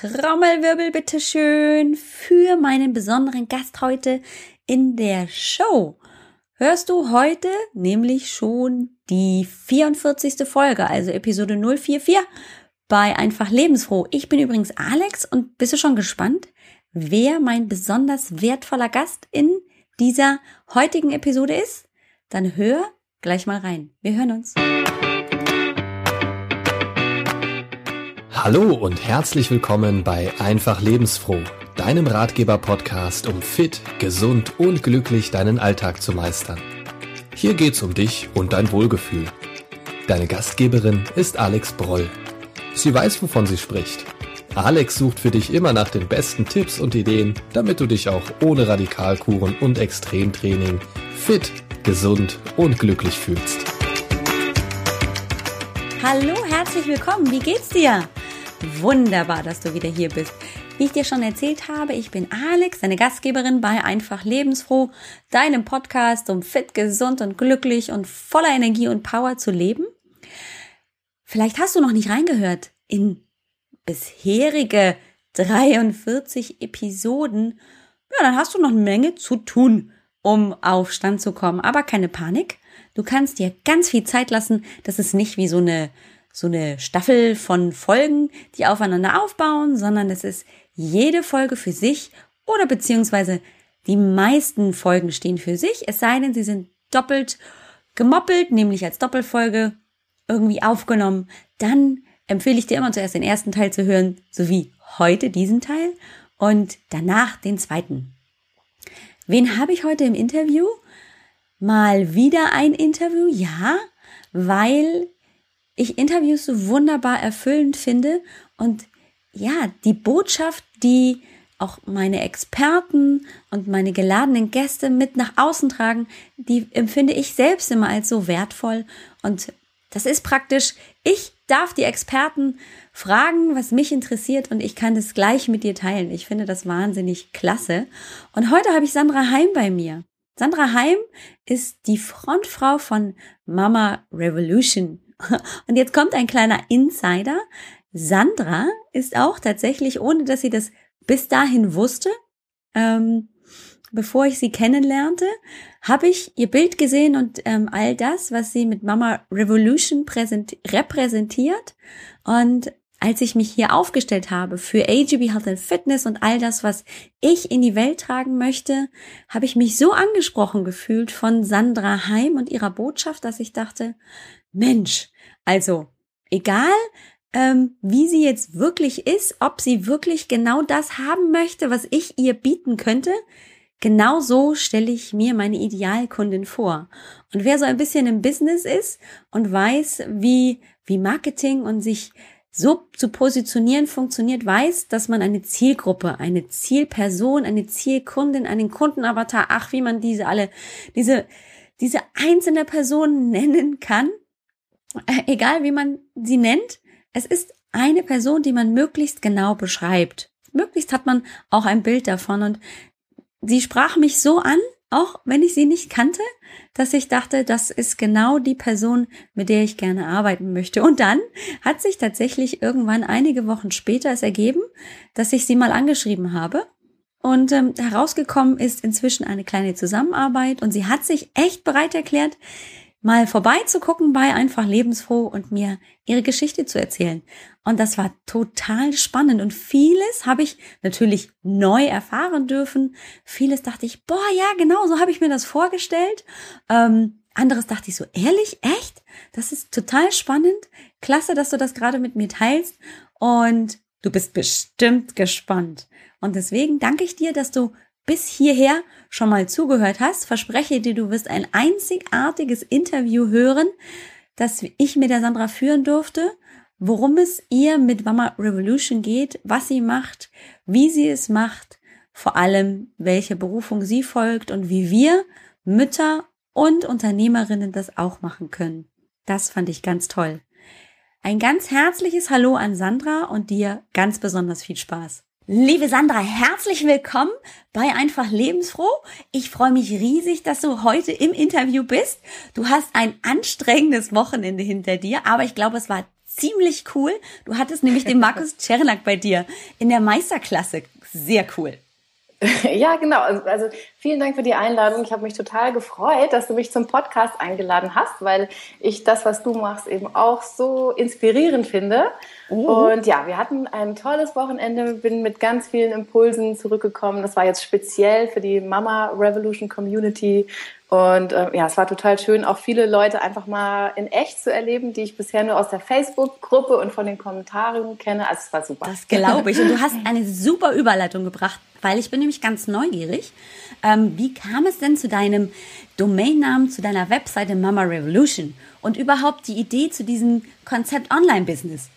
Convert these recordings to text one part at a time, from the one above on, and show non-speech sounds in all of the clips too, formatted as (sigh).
Trommelwirbel bitteschön für meinen besonderen Gast heute in der Show. Hörst du heute nämlich schon die 44. Folge, also Episode 044 bei Einfach Lebensfroh. Ich bin übrigens Alex und bist du schon gespannt, wer mein besonders wertvoller Gast in dieser heutigen Episode ist? Dann hör gleich mal rein. Wir hören uns. Hallo und herzlich willkommen bei Einfach Lebensfroh, deinem Ratgeber-Podcast, um fit, gesund und glücklich deinen Alltag zu meistern. Hier geht's um dich und dein Wohlgefühl. Deine Gastgeberin ist Alex Broll. Sie weiß, wovon sie spricht. Alex sucht für dich immer nach den besten Tipps und Ideen, damit du dich auch ohne Radikalkuren und Extremtraining fit, gesund und glücklich fühlst. Hallo, herzlich willkommen. Wie geht's dir? Wunderbar, dass du wieder hier bist. Wie ich dir schon erzählt habe, ich bin Alex, deine Gastgeberin bei Einfach Lebensfroh, deinem Podcast, um fit, gesund und glücklich und voller Energie und Power zu leben. Vielleicht hast du noch nicht reingehört in bisherige 43 Episoden. Ja, dann hast du noch eine Menge zu tun, um auf Stand zu kommen. Aber keine Panik. Du kannst dir ganz viel Zeit lassen. Das ist nicht wie so eine so eine Staffel von Folgen, die aufeinander aufbauen, sondern es ist jede Folge für sich oder beziehungsweise die meisten Folgen stehen für sich, es sei denn, sie sind doppelt gemoppelt, nämlich als Doppelfolge irgendwie aufgenommen. Dann empfehle ich dir immer zuerst den ersten Teil zu hören, sowie heute diesen Teil und danach den zweiten. Wen habe ich heute im Interview? Mal wieder ein Interview, ja, weil ich Interviews so wunderbar erfüllend finde und ja, die Botschaft, die auch meine Experten und meine geladenen Gäste mit nach außen tragen, die empfinde ich selbst immer als so wertvoll. Und das ist praktisch, ich darf die Experten fragen, was mich interessiert und ich kann das gleich mit dir teilen. Ich finde das wahnsinnig klasse. Und heute habe ich Sandra Heim bei mir. Sandra Heim ist die Frontfrau von Mama Revolution. Und jetzt kommt ein kleiner Insider. Sandra ist auch tatsächlich, ohne dass sie das bis dahin wusste, ähm, bevor ich sie kennenlernte, habe ich ihr Bild gesehen und ähm, all das, was sie mit Mama Revolution repräsentiert. Und als ich mich hier aufgestellt habe für AGB Health and Fitness und all das, was ich in die Welt tragen möchte, habe ich mich so angesprochen gefühlt von Sandra Heim und ihrer Botschaft, dass ich dachte, Mensch, also egal, ähm, wie sie jetzt wirklich ist, ob sie wirklich genau das haben möchte, was ich ihr bieten könnte, genau so stelle ich mir meine Idealkundin vor. Und wer so ein bisschen im Business ist und weiß, wie, wie Marketing und sich so zu positionieren funktioniert, weiß, dass man eine Zielgruppe, eine Zielperson, eine Zielkundin, einen Kundenavatar, ach, wie man diese alle, diese, diese einzelne Person (laughs) nennen kann, egal wie man sie nennt, es ist eine Person, die man möglichst genau beschreibt. Möglichst hat man auch ein Bild davon und sie sprach mich so an, auch wenn ich sie nicht kannte, dass ich dachte, das ist genau die Person, mit der ich gerne arbeiten möchte. Und dann hat sich tatsächlich irgendwann einige Wochen später es ergeben, dass ich sie mal angeschrieben habe. Und ähm, herausgekommen ist inzwischen eine kleine Zusammenarbeit und sie hat sich echt bereit erklärt, mal vorbeizugucken bei Einfach Lebensfroh und mir ihre Geschichte zu erzählen. Und das war total spannend und vieles habe ich natürlich neu erfahren dürfen. Vieles dachte ich, boah, ja, genau, so habe ich mir das vorgestellt. Ähm, anderes dachte ich so, ehrlich, echt? Das ist total spannend. Klasse, dass du das gerade mit mir teilst. Und du bist bestimmt gespannt. Und deswegen danke ich dir, dass du bis hierher schon mal zugehört hast, verspreche dir, du wirst ein einzigartiges Interview hören, das ich mit der Sandra führen durfte, worum es ihr mit Mama Revolution geht, was sie macht, wie sie es macht, vor allem welche Berufung sie folgt und wie wir Mütter und Unternehmerinnen das auch machen können. Das fand ich ganz toll. Ein ganz herzliches Hallo an Sandra und dir ganz besonders viel Spaß. Liebe Sandra, herzlich willkommen bei Einfach Lebensfroh. Ich freue mich riesig, dass du heute im Interview bist. Du hast ein anstrengendes Wochenende hinter dir, aber ich glaube, es war ziemlich cool. Du hattest nämlich den (laughs) Markus Czernak bei dir in der Meisterklasse. Sehr cool. (laughs) Ja, genau. Also, also vielen Dank für die Einladung. Ich habe mich total gefreut, dass du mich zum Podcast eingeladen hast, weil ich das, was du machst, eben auch so inspirierend finde. Oh. Und ja, wir hatten ein tolles Wochenende, bin mit ganz vielen Impulsen zurückgekommen. Das war jetzt speziell für die Mama Revolution Community und äh, ja, es war total schön, auch viele Leute einfach mal in echt zu erleben, die ich bisher nur aus der Facebook-Gruppe und von den Kommentaren kenne. Also es war super. Das glaube ich. Und du hast eine super Überleitung gebracht, weil ich bin nämlich ganz neugierig. Ähm, wie kam es denn zu deinem Domainnamen, zu deiner Webseite Mama Revolution und überhaupt die Idee zu diesem Konzept Online-Business?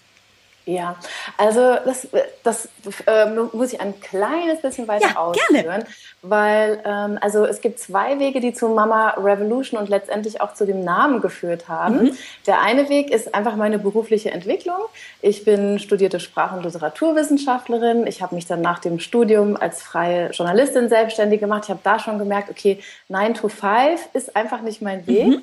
Ja, also das, das äh, muss ich ein kleines bisschen weiter ja, ausführen, gerne. weil ähm, also es gibt zwei Wege, die zu Mama Revolution und letztendlich auch zu dem Namen geführt haben. Mhm. Der eine Weg ist einfach meine berufliche Entwicklung. Ich bin studierte Sprach- und Literaturwissenschaftlerin. Ich habe mich dann nach dem Studium als freie Journalistin selbstständig gemacht. Ich habe da schon gemerkt, okay, 9 to 5 ist einfach nicht mein Weg. Mhm.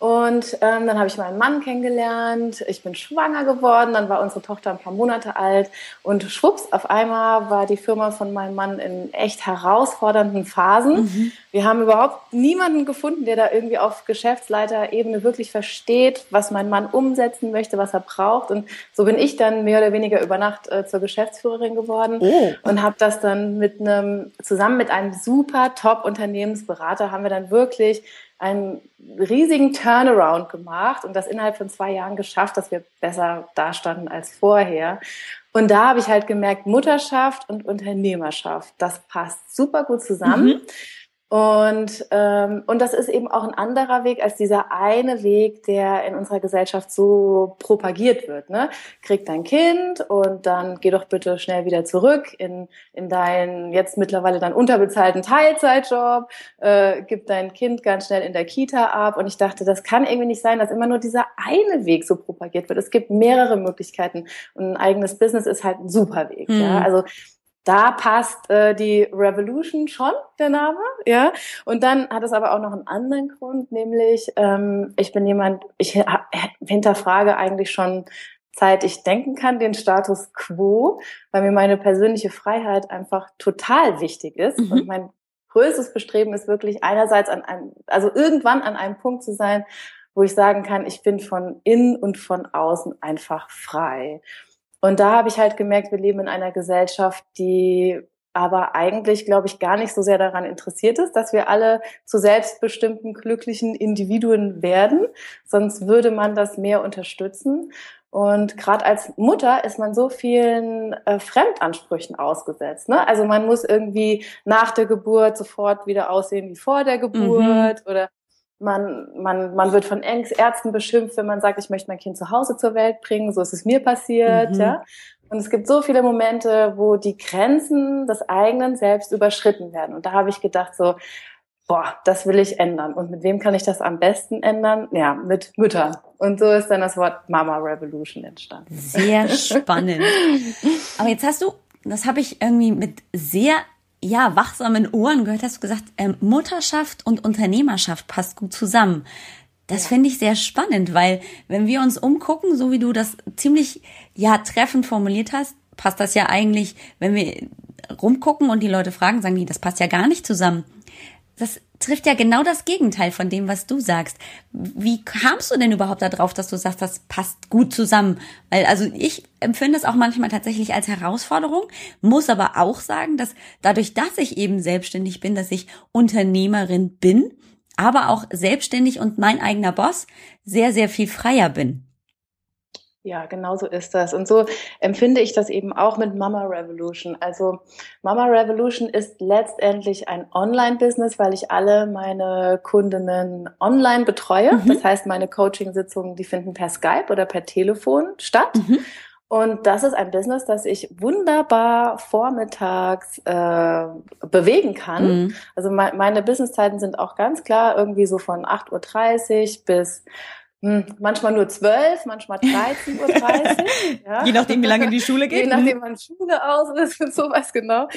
Und ähm, dann habe ich meinen Mann kennengelernt, ich bin schwanger geworden, dann war unsere Tochter ein paar Monate alt und schwupps, auf einmal war die Firma von meinem Mann in echt herausfordernden Phasen. Mhm. Wir haben überhaupt niemanden gefunden, der da irgendwie auf Geschäftsleiterebene wirklich versteht, was mein Mann umsetzen möchte, was er braucht. Und so bin ich dann mehr oder weniger über Nacht äh, zur Geschäftsführerin geworden oh. und habe das dann mit einem, zusammen mit einem super Top-Unternehmensberater haben wir dann wirklich einen riesigen Turnaround gemacht und das innerhalb von zwei Jahren geschafft, dass wir besser dastanden als vorher. Und da habe ich halt gemerkt, Mutterschaft und Unternehmerschaft, das passt super gut zusammen. Mhm. Und, ähm, und das ist eben auch ein anderer Weg als dieser eine Weg, der in unserer Gesellschaft so propagiert wird. Ne? Krieg dein Kind und dann geh doch bitte schnell wieder zurück in, in deinen jetzt mittlerweile dann unterbezahlten Teilzeitjob, äh, gib dein Kind ganz schnell in der Kita ab. Und ich dachte, das kann irgendwie nicht sein, dass immer nur dieser eine Weg so propagiert wird. Es gibt mehrere Möglichkeiten und ein eigenes Business ist halt ein super Weg. Mhm. Ja? Also da passt äh, die Revolution schon, der Name, ja. Und dann hat es aber auch noch einen anderen Grund, nämlich ähm, ich bin jemand, ich hinterfrage eigentlich schon seit ich denken kann, den Status quo, weil mir meine persönliche Freiheit einfach total wichtig ist. Mhm. Und mein größtes Bestreben ist wirklich einerseits an einem, also irgendwann an einem Punkt zu sein, wo ich sagen kann, ich bin von innen und von außen einfach frei. Und da habe ich halt gemerkt, wir leben in einer Gesellschaft, die aber eigentlich, glaube ich, gar nicht so sehr daran interessiert ist, dass wir alle zu selbstbestimmten, glücklichen Individuen werden. Sonst würde man das mehr unterstützen. Und gerade als Mutter ist man so vielen äh, Fremdansprüchen ausgesetzt. Ne? Also man muss irgendwie nach der Geburt sofort wieder aussehen wie vor der Geburt mhm. oder man, man, man wird von Ärzten beschimpft, wenn man sagt, ich möchte mein Kind zu Hause zur Welt bringen. So ist es mir passiert, mhm. ja. Und es gibt so viele Momente, wo die Grenzen des eigenen Selbst überschritten werden. Und da habe ich gedacht so, boah, das will ich ändern. Und mit wem kann ich das am besten ändern? Ja, mit Müttern. Und so ist dann das Wort Mama Revolution entstanden. Sehr (laughs) spannend. Aber jetzt hast du, das habe ich irgendwie mit sehr ja, wachsamen Ohren gehört, hast du gesagt, ähm, Mutterschaft und Unternehmerschaft passt gut zusammen. Das ja. finde ich sehr spannend, weil wenn wir uns umgucken, so wie du das ziemlich ja treffend formuliert hast, passt das ja eigentlich, wenn wir rumgucken und die Leute fragen, sagen die, das passt ja gar nicht zusammen. Das trifft ja genau das Gegenteil von dem, was du sagst. Wie kamst du denn überhaupt darauf, dass du sagst, das passt gut zusammen? Weil, also ich empfinde es auch manchmal tatsächlich als Herausforderung, muss aber auch sagen, dass dadurch, dass ich eben selbstständig bin, dass ich Unternehmerin bin, aber auch selbstständig und mein eigener Boss sehr, sehr viel freier bin. Ja, genau so ist das. Und so empfinde ich das eben auch mit Mama Revolution. Also Mama Revolution ist letztendlich ein Online-Business, weil ich alle meine Kundinnen online betreue. Mhm. Das heißt, meine Coaching-Sitzungen, die finden per Skype oder per Telefon statt. Mhm. Und das ist ein Business, das ich wunderbar vormittags äh, bewegen kann. Mhm. Also me meine Businesszeiten sind auch ganz klar irgendwie so von 8.30 Uhr bis manchmal nur 12, manchmal 13.30 Uhr. (laughs) ja. Je nachdem, wie lange die Schule geht. Je nachdem, wann Schule aus ist und sowas, genau.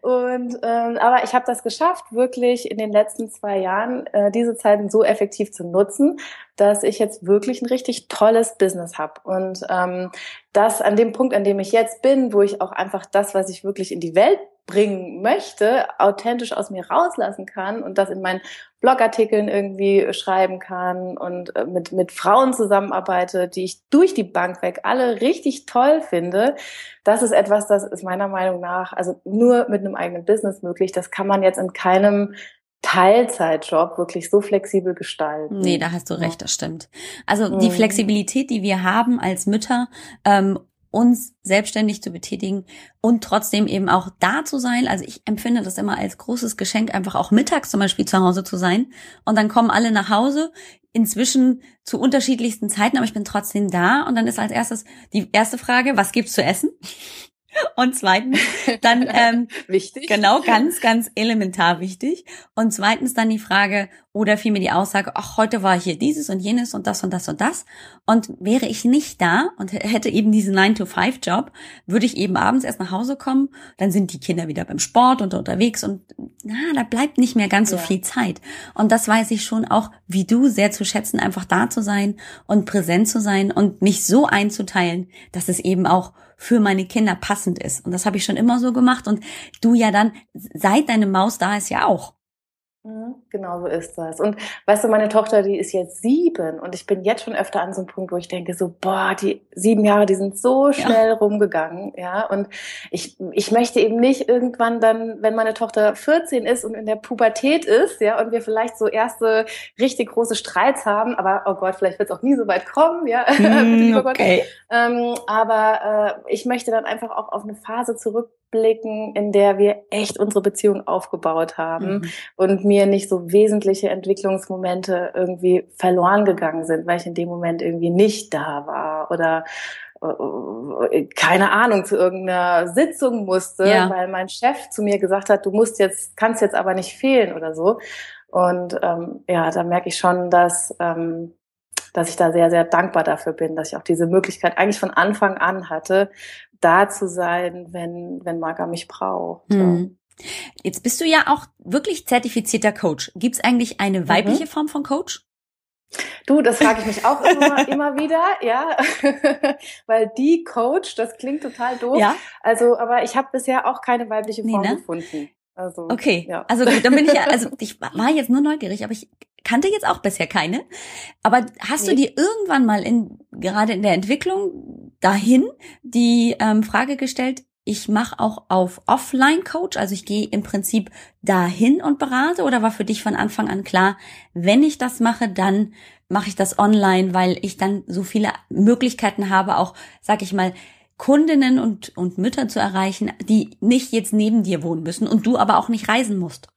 Und ähm, aber ich habe das geschafft, wirklich in den letzten zwei Jahren äh, diese Zeiten so effektiv zu nutzen, dass ich jetzt wirklich ein richtig tolles Business habe. Und ähm, das an dem Punkt, an dem ich jetzt bin, wo ich auch einfach das, was ich wirklich in die Welt bringen möchte, authentisch aus mir rauslassen kann und das in meinen Blogartikeln irgendwie schreiben kann und äh, mit, mit Frauen zusammenarbeite, die ich durch die Bank weg alle richtig toll finde. Das ist etwas, das ist meiner Meinung nach, also nur mit einem eigenen Business möglich. Das kann man jetzt in keinem Teilzeitjob wirklich so flexibel gestalten. Nee, da hast du recht, das stimmt. Also die mhm. Flexibilität, die wir haben als Mütter, ähm, uns selbstständig zu betätigen und trotzdem eben auch da zu sein. Also ich empfinde das immer als großes Geschenk, einfach auch mittags zum Beispiel zu Hause zu sein. Und dann kommen alle nach Hause, inzwischen zu unterschiedlichsten Zeiten, aber ich bin trotzdem da. Und dann ist als erstes die erste Frage, was gibt's zu essen? Und zweitens dann (laughs) ähm, wichtig. Genau, ganz, ganz elementar wichtig. Und zweitens dann die Frage oder vielmehr die Aussage, ach, heute war hier dieses und jenes und das und das und das. Und wäre ich nicht da und hätte eben diesen 9-to-5-Job, würde ich eben abends erst nach Hause kommen, dann sind die Kinder wieder beim Sport und unterwegs und na, da bleibt nicht mehr ganz so ja. viel Zeit. Und das weiß ich schon auch, wie du, sehr zu schätzen, einfach da zu sein und präsent zu sein und mich so einzuteilen, dass es eben auch für meine Kinder passend ist. Und das habe ich schon immer so gemacht. Und du ja dann, seit deine Maus da ist, ja auch. Mhm, genau so ist das. Und weißt du, meine Tochter, die ist jetzt sieben und ich bin jetzt schon öfter an so einem Punkt, wo ich denke so, boah, die sieben Jahre, die sind so schnell ja. rumgegangen, ja. Und ich, ich möchte eben nicht irgendwann dann, wenn meine Tochter 14 ist und in der Pubertät ist, ja, und wir vielleicht so erste richtig große Streits haben, aber oh Gott, vielleicht wird es auch nie so weit kommen, ja. (laughs) (laughs) Mm, okay. Ähm, aber äh, ich möchte dann einfach auch auf eine Phase zurück zurückblicken, in der wir echt unsere Beziehung aufgebaut haben mhm. und mir nicht so wesentliche Entwicklungsmomente irgendwie verloren gegangen sind, weil ich in dem Moment irgendwie nicht da war oder äh, äh, keine Ahnung zu irgendeiner Sitzung musste, ja. weil mein Chef zu mir gesagt hat, du musst jetzt, kannst jetzt aber nicht fehlen oder so. Und ähm, ja, da merke ich schon, dass ähm, dass ich da sehr, sehr dankbar dafür bin, dass ich auch diese Möglichkeit eigentlich von Anfang an hatte, da zu sein, wenn, wenn Marga mich braucht. Mhm. Jetzt bist du ja auch wirklich zertifizierter Coach. Gibt es eigentlich eine mhm. weibliche mhm. Form von Coach? Du, das frage ich mich auch (laughs) immer, immer wieder, ja, (laughs) weil die Coach, das klingt total doof. Ja. Also, aber ich habe bisher auch keine weibliche Form nee, ne? gefunden. Also, okay, ja. also gut, dann bin ich ja, also (laughs) ich war jetzt nur neugierig, aber ich kannte jetzt auch bisher keine. Aber hast nee. du dir irgendwann mal in gerade in der Entwicklung dahin die ähm, Frage gestellt, ich mache auch auf Offline-Coach, also ich gehe im Prinzip dahin und berate oder war für dich von Anfang an klar, wenn ich das mache, dann mache ich das online, weil ich dann so viele Möglichkeiten habe, auch, sag ich mal, Kundinnen und, und Mütter zu erreichen, die nicht jetzt neben dir wohnen müssen und du aber auch nicht reisen musst.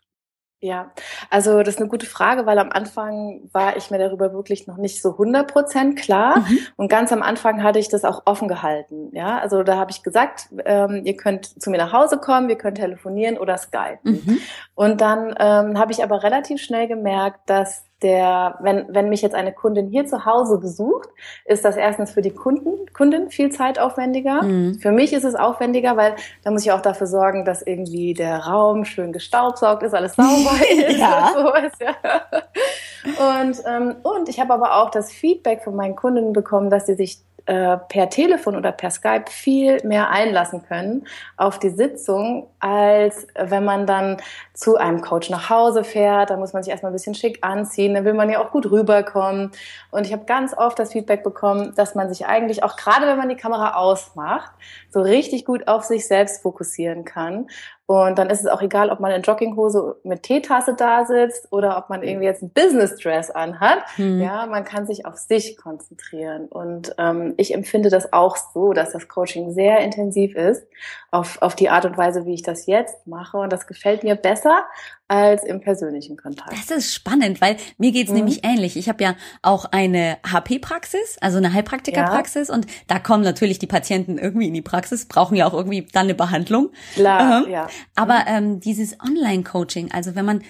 Ja, also das ist eine gute Frage, weil am Anfang war ich mir darüber wirklich noch nicht so 100 Prozent klar. Mhm. Und ganz am Anfang hatte ich das auch offen gehalten. Ja, also da habe ich gesagt, ähm, ihr könnt zu mir nach Hause kommen, wir können telefonieren oder skypen. Mhm. Und dann ähm, habe ich aber relativ schnell gemerkt, dass der, wenn, wenn mich jetzt eine Kundin hier zu Hause besucht, ist das erstens für die Kunden, Kundin viel zeitaufwendiger. Mhm. Für mich ist es aufwendiger, weil da muss ich auch dafür sorgen, dass irgendwie der Raum schön gestaubsaugt ist, alles sauber (laughs) ist ja. und sowas. Ja. Und, ähm, und ich habe aber auch das Feedback von meinen Kundinnen bekommen, dass sie sich äh, per Telefon oder per Skype viel mehr einlassen können auf die Sitzung, als wenn man dann zu einem Coach nach Hause fährt. Da muss man sich erstmal ein bisschen schick anziehen, dann will man ja auch gut rüberkommen. Und ich habe ganz oft das Feedback bekommen, dass man sich eigentlich auch gerade, wenn man die Kamera ausmacht, so richtig gut auf sich selbst fokussieren kann und dann ist es auch egal, ob man in Jogginghose mit Teetasse da sitzt oder ob man irgendwie jetzt ein Business Dress anhat. Mhm. Ja, man kann sich auf sich konzentrieren. Und ähm, ich empfinde das auch so, dass das Coaching sehr intensiv ist auf, auf die Art und Weise, wie ich das jetzt mache. Und das gefällt mir besser als im persönlichen Kontakt. Das ist spannend, weil mir geht's mhm. nämlich ähnlich. Ich habe ja auch eine HP-Praxis, also eine Heilpraktiker-Praxis, ja. und da kommen natürlich die Patienten irgendwie in die Praxis, brauchen ja auch irgendwie dann eine Behandlung. Klar, ähm, ja. Aber ähm, dieses Online-Coaching, also wenn man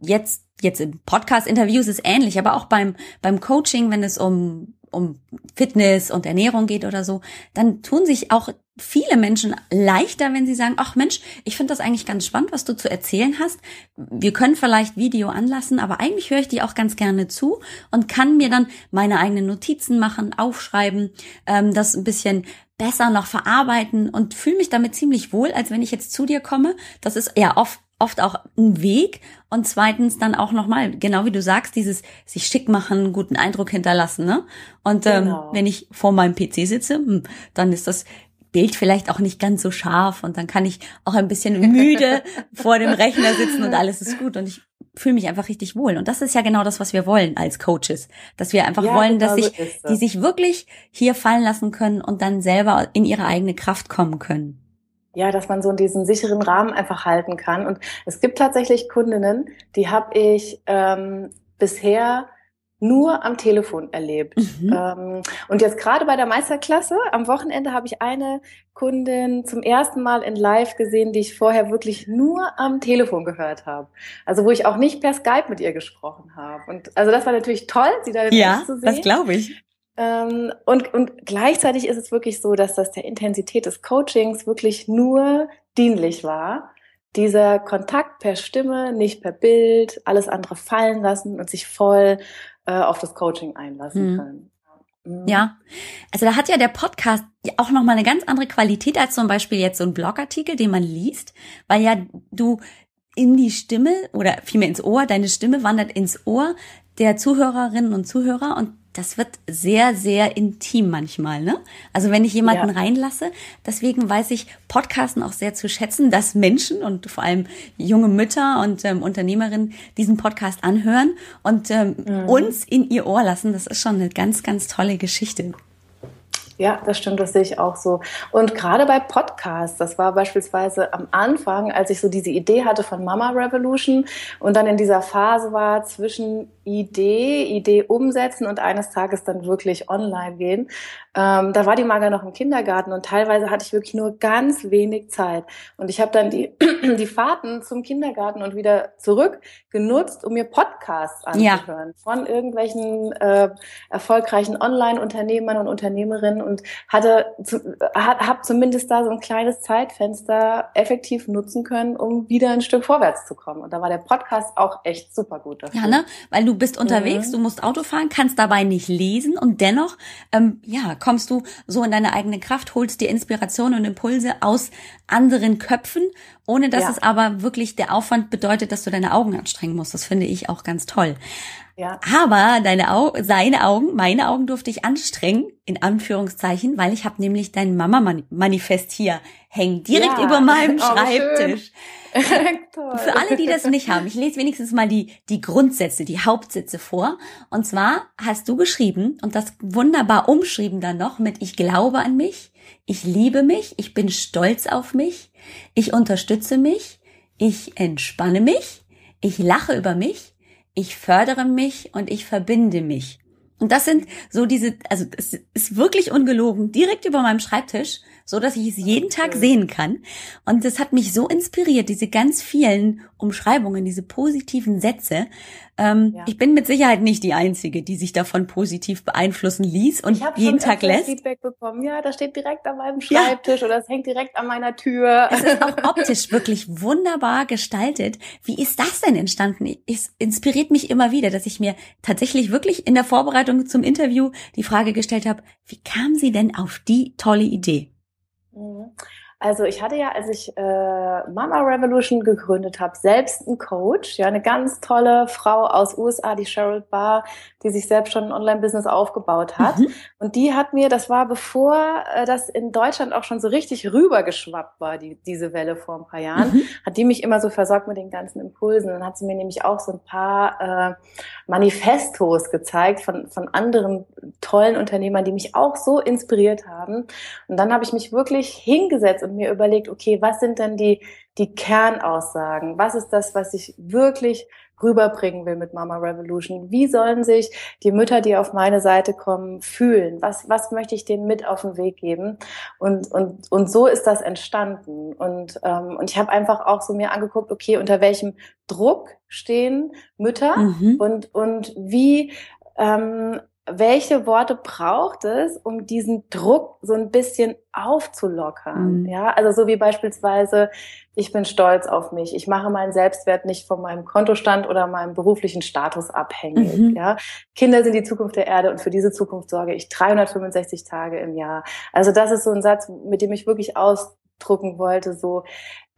jetzt jetzt im Podcast-Interviews ist ähnlich, aber auch beim beim Coaching, wenn es um um Fitness und Ernährung geht oder so, dann tun sich auch viele Menschen leichter, wenn sie sagen, ach Mensch, ich finde das eigentlich ganz spannend, was du zu erzählen hast. Wir können vielleicht Video anlassen, aber eigentlich höre ich dir auch ganz gerne zu und kann mir dann meine eigenen Notizen machen, aufschreiben, ähm, das ein bisschen besser noch verarbeiten und fühle mich damit ziemlich wohl, als wenn ich jetzt zu dir komme. Das ist ja oft oft auch ein Weg und zweitens dann auch nochmal, genau wie du sagst, dieses sich schick machen, guten Eindruck hinterlassen. Ne? Und ähm, genau. wenn ich vor meinem PC sitze, hm, dann ist das Bild vielleicht auch nicht ganz so scharf und dann kann ich auch ein bisschen (laughs) müde vor dem Rechner sitzen und alles ist gut und ich fühle mich einfach richtig wohl. Und das ist ja genau das, was wir wollen als Coaches, dass wir einfach ja, wollen, dass sich, so die sich wirklich hier fallen lassen können und dann selber in ihre eigene Kraft kommen können ja, dass man so in diesen sicheren Rahmen einfach halten kann. Und es gibt tatsächlich Kundinnen, die habe ich ähm, bisher nur am Telefon erlebt. Mhm. Ähm, und jetzt gerade bei der Meisterklasse am Wochenende habe ich eine Kundin zum ersten Mal in Live gesehen, die ich vorher wirklich nur am Telefon gehört habe. Also wo ich auch nicht per Skype mit ihr gesprochen habe. Und also das war natürlich toll, sie da ja, zu sehen. Ja, das glaube ich. Ähm, und, und gleichzeitig ist es wirklich so, dass das der Intensität des Coachings wirklich nur dienlich war. Dieser Kontakt per Stimme, nicht per Bild, alles andere fallen lassen und sich voll äh, auf das Coaching einlassen mhm. können. Ja, also da hat ja der Podcast auch noch mal eine ganz andere Qualität als zum Beispiel jetzt so ein Blogartikel, den man liest, weil ja du in die Stimme oder vielmehr ins Ohr, deine Stimme wandert ins Ohr der Zuhörerinnen und Zuhörer und das wird sehr, sehr intim manchmal, ne? Also wenn ich jemanden ja. reinlasse, deswegen weiß ich Podcasten auch sehr zu schätzen, dass Menschen und vor allem junge Mütter und ähm, Unternehmerinnen diesen Podcast anhören und ähm, mhm. uns in ihr Ohr lassen. Das ist schon eine ganz, ganz tolle Geschichte. Ja, das stimmt, das sehe ich auch so. Und gerade bei Podcasts, das war beispielsweise am Anfang, als ich so diese Idee hatte von Mama Revolution und dann in dieser Phase war zwischen Idee, Idee umsetzen und eines Tages dann wirklich online gehen. Ähm, da war die Maga noch im Kindergarten und teilweise hatte ich wirklich nur ganz wenig Zeit. Und ich habe dann die, (clears throat) die Fahrten zum Kindergarten und wieder zurück genutzt, um mir Podcasts anzuhören ja. von irgendwelchen äh, erfolgreichen Online-Unternehmern und Unternehmerinnen und hatte habe zumindest da so ein kleines Zeitfenster effektiv nutzen können, um wieder ein Stück vorwärts zu kommen. Und da war der Podcast auch echt super gut dafür. Ja, ne? Weil du bist unterwegs, mhm. du musst Auto fahren, kannst dabei nicht lesen und dennoch, ähm, ja, kommst du so in deine eigene Kraft, holst dir Inspiration und Impulse aus anderen Köpfen, ohne dass ja. es aber wirklich der Aufwand bedeutet, dass du deine Augen anstrengen musst. Das finde ich auch ganz toll. Ja. Aber deine Augen, seine Augen, meine Augen durfte ich anstrengen, in Anführungszeichen, weil ich habe nämlich dein Mama-Manifest hier hängen, direkt ja. über meinem oh, Schreibtisch. (laughs) Für alle, die das nicht haben, ich lese wenigstens mal die, die Grundsätze, die Hauptsätze vor. Und zwar hast du geschrieben und das wunderbar umschrieben dann noch mit Ich glaube an mich, ich liebe mich, ich bin stolz auf mich, ich unterstütze mich, ich entspanne mich, ich lache über mich, ich fördere mich und ich verbinde mich. Und das sind so diese, also es ist wirklich ungelogen, direkt über meinem Schreibtisch, so dass ich es jeden Tag sehen kann. Und das hat mich so inspiriert, diese ganz vielen Umschreibungen, diese positiven Sätze. Ähm, ja. Ich bin mit Sicherheit nicht die Einzige, die sich davon positiv beeinflussen ließ und jeden Tag lässt. Feedback bekommen. Ja, das steht direkt an meinem Schreibtisch ja. oder es hängt direkt an meiner Tür. Es ist auch optisch wirklich wunderbar gestaltet. Wie ist das denn entstanden? Es inspiriert mich immer wieder, dass ich mir tatsächlich wirklich in der Vorbereitung zum Interview die Frage gestellt habe, wie kam sie denn auf die tolle Idee? Also ich hatte ja, als ich äh, Mama Revolution gegründet habe, selbst einen Coach, ja, eine ganz tolle Frau aus USA, die Cheryl Barr, die sich selbst schon ein Online-Business aufgebaut hat. Mhm. Und die hat mir, das war bevor äh, das in Deutschland auch schon so richtig rübergeschwappt war, die, diese Welle vor ein paar Jahren, mhm. hat die mich immer so versorgt mit den ganzen Impulsen. Dann hat sie mir nämlich auch so ein paar äh, Manifestos gezeigt von, von anderen tollen Unternehmern, die mich auch so inspiriert haben. Und dann habe ich mich wirklich hingesetzt und mir überlegt, okay, was sind denn die, die Kernaussagen? Was ist das, was ich wirklich rüberbringen will mit Mama Revolution? Wie sollen sich die Mütter, die auf meine Seite kommen, fühlen? Was, was möchte ich denen mit auf den Weg geben? Und, und, und so ist das entstanden. Und, ähm, und ich habe einfach auch so mir angeguckt, okay, unter welchem Druck stehen Mütter mhm. und, und wie ähm, welche Worte braucht es, um diesen Druck so ein bisschen aufzulockern? Mhm. Ja, also so wie beispielsweise, ich bin stolz auf mich. Ich mache meinen Selbstwert nicht von meinem Kontostand oder meinem beruflichen Status abhängig. Mhm. Ja, Kinder sind die Zukunft der Erde und für diese Zukunft sorge ich 365 Tage im Jahr. Also das ist so ein Satz, mit dem ich wirklich ausdrucken wollte, so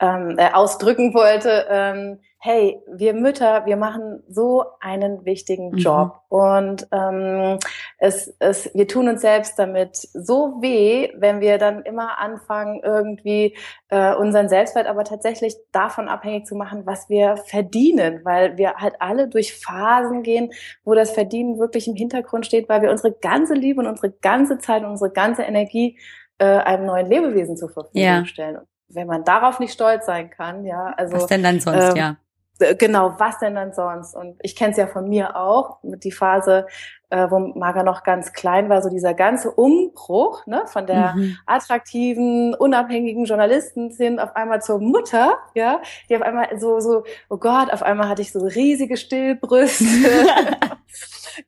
ähm, äh, ausdrücken wollte. Ähm, hey, wir Mütter, wir machen so einen wichtigen mhm. Job und ähm, es, es, wir tun uns selbst damit so weh, wenn wir dann immer anfangen, irgendwie äh, unseren Selbstwert aber tatsächlich davon abhängig zu machen, was wir verdienen, weil wir halt alle durch Phasen gehen, wo das Verdienen wirklich im Hintergrund steht, weil wir unsere ganze Liebe und unsere ganze Zeit und unsere ganze Energie äh, einem neuen Lebewesen zur Verfügung ja. stellen. Wenn man darauf nicht stolz sein kann, ja, also was denn dann sonst, ähm, ja genau, was denn dann sonst? Und ich kenne es ja von mir auch, mit die Phase, äh, wo Marga noch ganz klein war, so dieser ganze Umbruch ne, von der mhm. attraktiven, unabhängigen Journalistin hin auf einmal zur Mutter, ja, die auf einmal so, so, oh Gott, auf einmal hatte ich so riesige Stillbrüste. (laughs)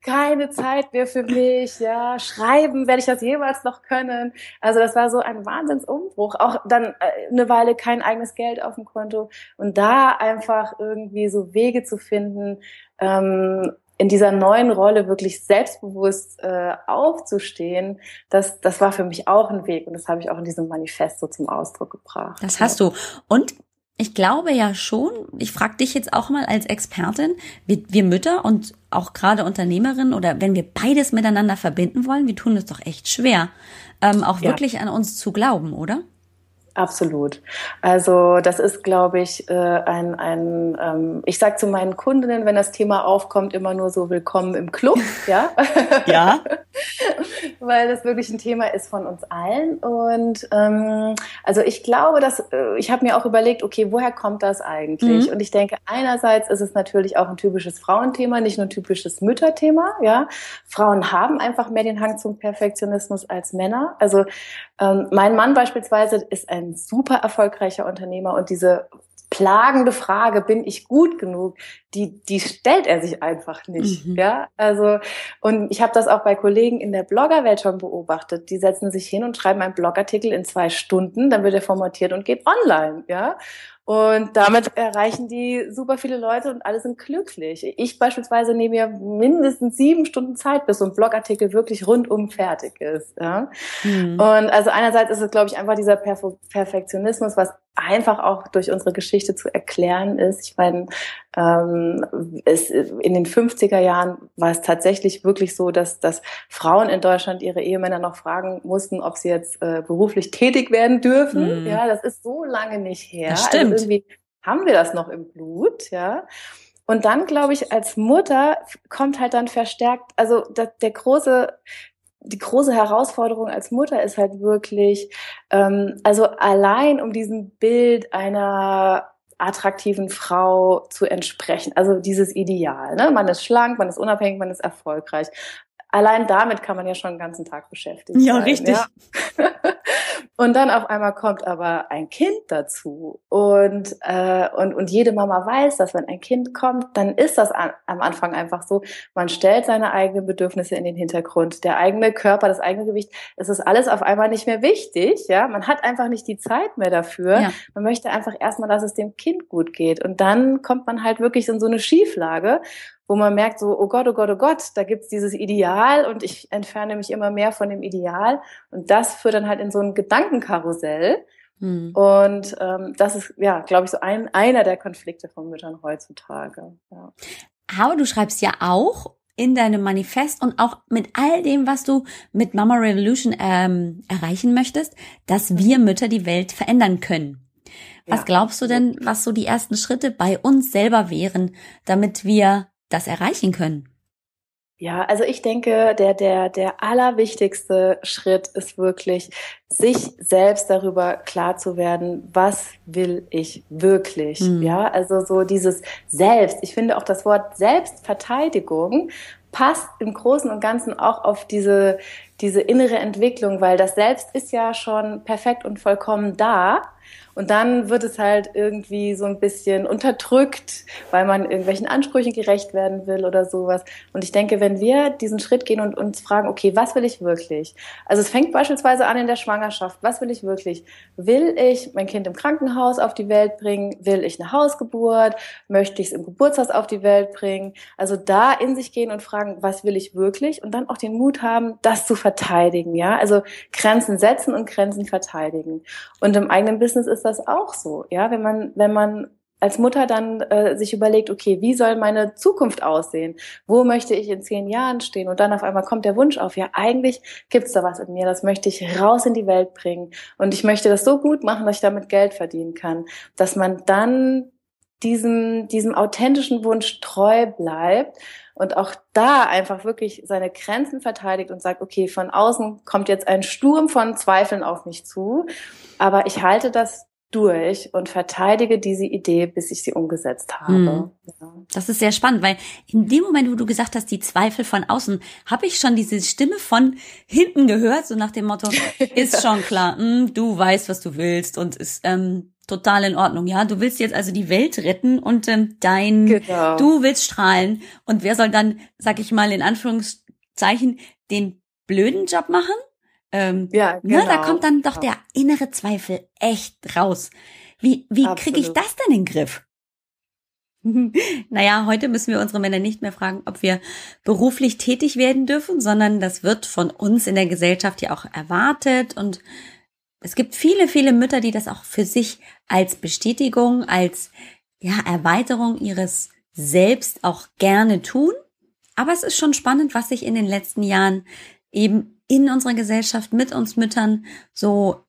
keine Zeit mehr für mich, ja, schreiben, werde ich das jemals noch können? Also das war so ein Wahnsinnsumbruch. Auch dann äh, eine Weile kein eigenes Geld auf dem Konto und da einfach irgendwie so Wege zu finden, ähm, in dieser neuen Rolle wirklich selbstbewusst äh, aufzustehen, das, das war für mich auch ein Weg und das habe ich auch in diesem Manifest so zum Ausdruck gebracht. Das hast du. Und ich glaube ja schon, ich frage dich jetzt auch mal als Expertin, wir, wir Mütter und auch gerade Unternehmerinnen oder wenn wir beides miteinander verbinden wollen, wir tun es doch echt schwer, ähm, auch ja. wirklich an uns zu glauben, oder? Absolut. Also das ist, glaube ich, äh, ein, ein ähm, ich sage zu meinen Kundinnen, wenn das Thema aufkommt, immer nur so willkommen im Club, (laughs) ja. ja. (laughs) Weil das wirklich ein Thema ist von uns allen. Und ähm, also ich glaube, dass äh, ich habe mir auch überlegt, okay, woher kommt das eigentlich? Mhm. Und ich denke, einerseits ist es natürlich auch ein typisches Frauenthema, nicht nur ein typisches Mütterthema, ja. Frauen haben einfach mehr den Hang zum Perfektionismus als Männer. Also ähm, mein Mann beispielsweise ist ein super erfolgreicher Unternehmer und diese plagende Frage, bin ich gut genug, die, die stellt er sich einfach nicht. Mhm. Ja, also, und ich habe das auch bei Kollegen in der Bloggerwelt schon beobachtet. Die setzen sich hin und schreiben einen Blogartikel in zwei Stunden, dann wird er formatiert und geht online. Ja, und damit erreichen die super viele Leute und alle sind glücklich. Ich beispielsweise nehme mir mindestens sieben Stunden Zeit, bis so ein Blogartikel wirklich rundum fertig ist. Ja? Mhm. Und also einerseits ist es, glaube ich, einfach dieser Perf Perfektionismus, was einfach auch durch unsere Geschichte zu erklären ist. Ich meine, ähm, es, in den 50er Jahren war es tatsächlich wirklich so, dass, dass Frauen in Deutschland ihre Ehemänner noch fragen mussten, ob sie jetzt äh, beruflich tätig werden dürfen. Mhm. Ja, das ist so lange nicht her. Das stimmt. Also irgendwie haben wir das noch im Blut, ja. Und dann, glaube ich, als Mutter kommt halt dann verstärkt, also der, der große, die große Herausforderung als Mutter ist halt wirklich, ähm, also allein um diesem Bild einer attraktiven Frau zu entsprechen. Also dieses Ideal. Ne? Man ist schlank, man ist unabhängig, man ist erfolgreich. Allein damit kann man ja schon den ganzen Tag beschäftigt ja, sein. Richtig. Ja, richtig. (laughs) Und dann auf einmal kommt aber ein Kind dazu und, äh, und, und jede Mama weiß, dass wenn ein Kind kommt, dann ist das an, am Anfang einfach so, man stellt seine eigenen Bedürfnisse in den Hintergrund, der eigene Körper, das eigene Gewicht, es ist alles auf einmal nicht mehr wichtig, ja, man hat einfach nicht die Zeit mehr dafür, ja. man möchte einfach erstmal, dass es dem Kind gut geht und dann kommt man halt wirklich in so eine Schieflage wo man merkt so, oh Gott, oh Gott, oh Gott, da gibt's dieses Ideal und ich entferne mich immer mehr von dem Ideal. Und das führt dann halt in so ein Gedankenkarussell. Hm. Und ähm, das ist, ja, glaube ich, so ein, einer der Konflikte von Müttern heutzutage. Ja. Aber du schreibst ja auch in deinem Manifest und auch mit all dem, was du mit Mama Revolution ähm, erreichen möchtest, dass wir Mütter die Welt verändern können. Was ja. glaubst du denn, was so die ersten Schritte bei uns selber wären, damit wir das erreichen können? Ja, also ich denke, der, der, der allerwichtigste Schritt ist wirklich, sich selbst darüber klar zu werden, was will ich wirklich? Mhm. Ja, also so dieses Selbst. Ich finde auch das Wort Selbstverteidigung passt im Großen und Ganzen auch auf diese, diese innere Entwicklung, weil das Selbst ist ja schon perfekt und vollkommen da. Und dann wird es halt irgendwie so ein bisschen unterdrückt, weil man irgendwelchen Ansprüchen gerecht werden will oder sowas. Und ich denke, wenn wir diesen Schritt gehen und uns fragen, okay, was will ich wirklich? Also es fängt beispielsweise an in der Schwangerschaft. Was will ich wirklich? Will ich mein Kind im Krankenhaus auf die Welt bringen? Will ich eine Hausgeburt? Möchte ich es im Geburtshaus auf die Welt bringen? Also da in sich gehen und fragen, was will ich wirklich? Und dann auch den Mut haben, das zu verteidigen, ja? Also Grenzen setzen und Grenzen verteidigen. Und im eigenen Business ist das auch so, ja? Wenn man, wenn man als Mutter dann äh, sich überlegt, okay, wie soll meine Zukunft aussehen? Wo möchte ich in zehn Jahren stehen? Und dann auf einmal kommt der Wunsch auf, ja, eigentlich gibt's da was in mir, das möchte ich raus in die Welt bringen. Und ich möchte das so gut machen, dass ich damit Geld verdienen kann. Dass man dann diesem, diesem authentischen Wunsch treu bleibt und auch da einfach wirklich seine Grenzen verteidigt und sagt, okay, von außen kommt jetzt ein Sturm von Zweifeln auf mich zu, aber ich halte das durch und verteidige diese Idee, bis ich sie umgesetzt habe. Hm. Das ist sehr spannend, weil in dem Moment, wo du gesagt hast, die Zweifel von außen, habe ich schon diese Stimme von hinten gehört, so nach dem Motto, (laughs) ist schon klar, hm, du weißt, was du willst und ist ähm, total in Ordnung. Ja, du willst jetzt also die Welt retten und ähm, dein, genau. du willst strahlen. Und wer soll dann, sag ich mal in Anführungszeichen, den blöden Job machen? Ähm, ja, genau. Ne, da genau. kommt dann doch der innere Zweifel echt raus. Wie, wie kriege ich das denn in den Griff? (laughs) naja, heute müssen wir unsere Männer nicht mehr fragen, ob wir beruflich tätig werden dürfen, sondern das wird von uns in der Gesellschaft ja auch erwartet und es gibt viele, viele Mütter, die das auch für sich als Bestätigung, als ja, Erweiterung ihres Selbst auch gerne tun. Aber es ist schon spannend, was sich in den letzten Jahren eben in unserer Gesellschaft mit uns Müttern so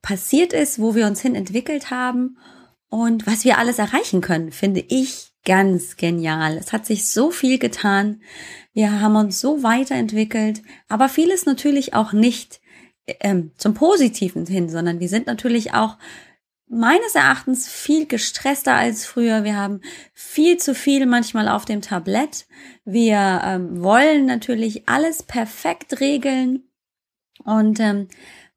passiert ist, wo wir uns hin entwickelt haben und was wir alles erreichen können, finde ich ganz genial. Es hat sich so viel getan. Wir haben uns so weiterentwickelt, aber vieles natürlich auch nicht ähm, zum Positiven hin, sondern wir sind natürlich auch meines Erachtens viel gestresster als früher. Wir haben viel zu viel manchmal auf dem Tablett. Wir ähm, wollen natürlich alles perfekt regeln und ähm,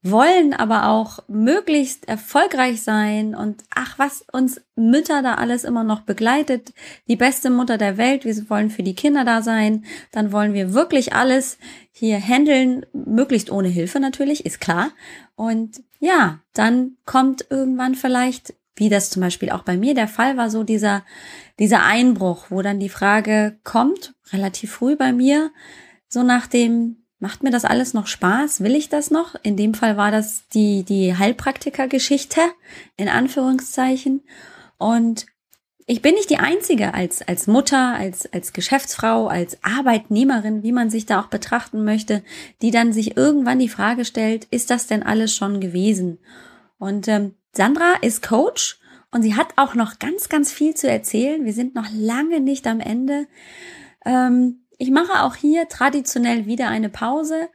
wollen aber auch möglichst erfolgreich sein und ach, was uns Mütter da alles immer noch begleitet. Die beste Mutter der Welt. Wir wollen für die Kinder da sein. Dann wollen wir wirklich alles hier handeln, möglichst ohne Hilfe natürlich, ist klar. Und ja, dann kommt irgendwann vielleicht, wie das zum Beispiel auch bei mir der Fall war, so dieser, dieser Einbruch, wo dann die Frage kommt, relativ früh bei mir, so nach dem, macht mir das alles noch Spaß? Will ich das noch? In dem Fall war das die, die Heilpraktiker-Geschichte, in Anführungszeichen. Und ich bin nicht die Einzige als, als Mutter, als, als Geschäftsfrau, als Arbeitnehmerin, wie man sich da auch betrachten möchte, die dann sich irgendwann die Frage stellt, ist das denn alles schon gewesen? Und ähm, Sandra ist Coach und sie hat auch noch ganz, ganz viel zu erzählen. Wir sind noch lange nicht am Ende. Ähm, ich mache auch hier traditionell wieder eine Pause,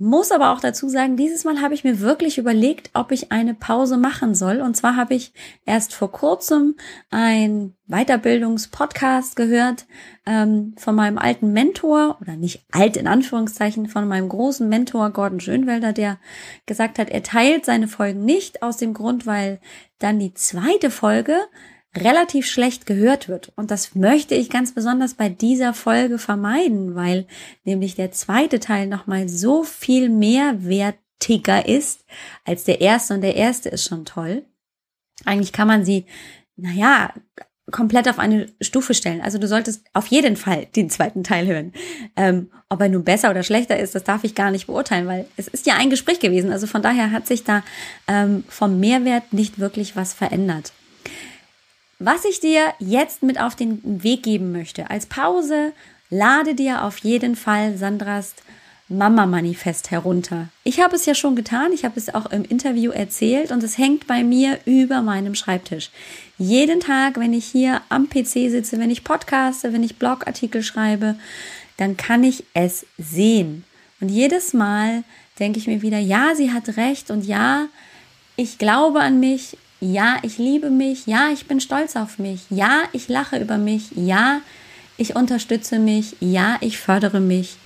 muss aber auch dazu sagen, dieses Mal habe ich mir wirklich überlegt, ob ich eine Pause machen soll. Und zwar habe ich erst vor kurzem ein Weiterbildungspodcast gehört ähm, von meinem alten Mentor, oder nicht alt in Anführungszeichen, von meinem großen Mentor Gordon Schönwelder, der gesagt hat, er teilt seine Folgen nicht aus dem Grund, weil dann die zweite Folge relativ schlecht gehört wird. Und das möchte ich ganz besonders bei dieser Folge vermeiden, weil nämlich der zweite Teil nochmal so viel mehr wertiger ist als der erste und der erste ist schon toll. Eigentlich kann man sie, naja, komplett auf eine Stufe stellen. Also du solltest auf jeden Fall den zweiten Teil hören. Ähm, ob er nun besser oder schlechter ist, das darf ich gar nicht beurteilen, weil es ist ja ein Gespräch gewesen. Also von daher hat sich da ähm, vom Mehrwert nicht wirklich was verändert. Was ich dir jetzt mit auf den Weg geben möchte, als Pause, lade dir auf jeden Fall Sandras Mama-Manifest herunter. Ich habe es ja schon getan, ich habe es auch im Interview erzählt und es hängt bei mir über meinem Schreibtisch. Jeden Tag, wenn ich hier am PC sitze, wenn ich podcaste, wenn ich Blogartikel schreibe, dann kann ich es sehen. Und jedes Mal denke ich mir wieder, ja, sie hat recht und ja, ich glaube an mich ja, ich liebe mich. Ja, ich bin stolz auf mich. Ja, ich lache über mich. Ja, ich unterstütze mich. Ja, ich fördere mich.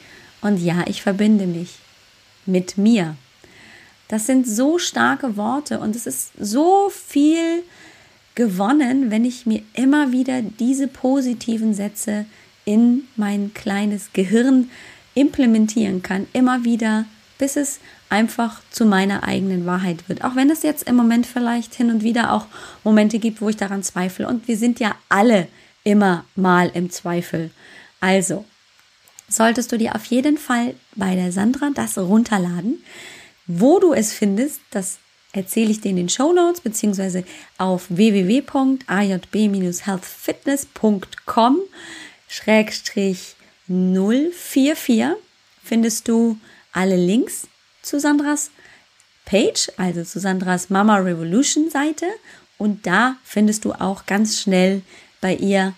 Und ja, ich verbinde mich. mit mir. Das sind so starke Worte und es ist so viel gewonnen, wenn ich mir immer wieder diese positiven Sätze in mein kleines Gehirn implementieren kann, immer wieder, bis es einfach zu meiner eigenen Wahrheit wird. Auch wenn es jetzt im Moment vielleicht hin und wieder auch Momente gibt, wo ich daran zweifle. Und wir sind ja alle immer mal im Zweifel. Also, solltest du dir auf jeden Fall bei der Sandra das runterladen. Wo du es findest, das erzähle ich dir in den Show Notes beziehungsweise auf www.ajb-healthfitness.com schrägstrich 044 findest du alle Links zu Sandras Page, also zu Sandras Mama Revolution Seite und da findest du auch ganz schnell bei ihr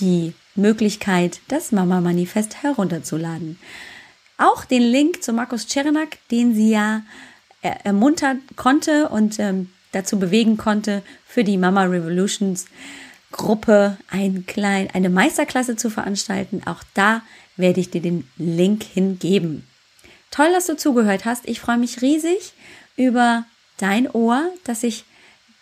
die Möglichkeit, das Mama Manifest herunterzuladen. Auch den Link zu Markus Czernak, den sie ja ermuntern konnte und ähm, dazu bewegen konnte, für die Mama Revolutions Gruppe ein klein, eine Meisterklasse zu veranstalten. Auch da werde ich dir den Link hingeben. Toll, dass du zugehört hast. Ich freue mich riesig über dein Ohr, dass ich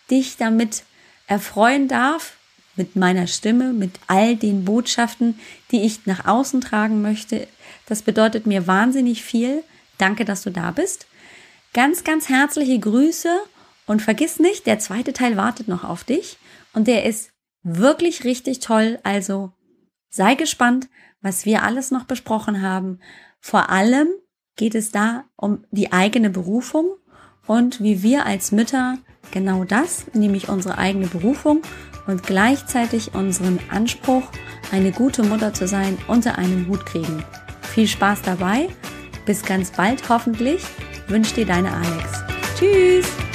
dich damit erfreuen darf, mit meiner Stimme, mit all den Botschaften, die ich nach außen tragen möchte. Das bedeutet mir wahnsinnig viel. Danke, dass du da bist. Ganz, ganz herzliche Grüße und vergiss nicht, der zweite Teil wartet noch auf dich und der ist wirklich richtig toll. Also sei gespannt, was wir alles noch besprochen haben. Vor allem geht es da um die eigene Berufung und wie wir als Mütter genau das, nämlich unsere eigene Berufung und gleichzeitig unseren Anspruch, eine gute Mutter zu sein, unter einen Hut kriegen. Viel Spaß dabei. Bis ganz bald hoffentlich wünscht dir deine Alex. Tschüss!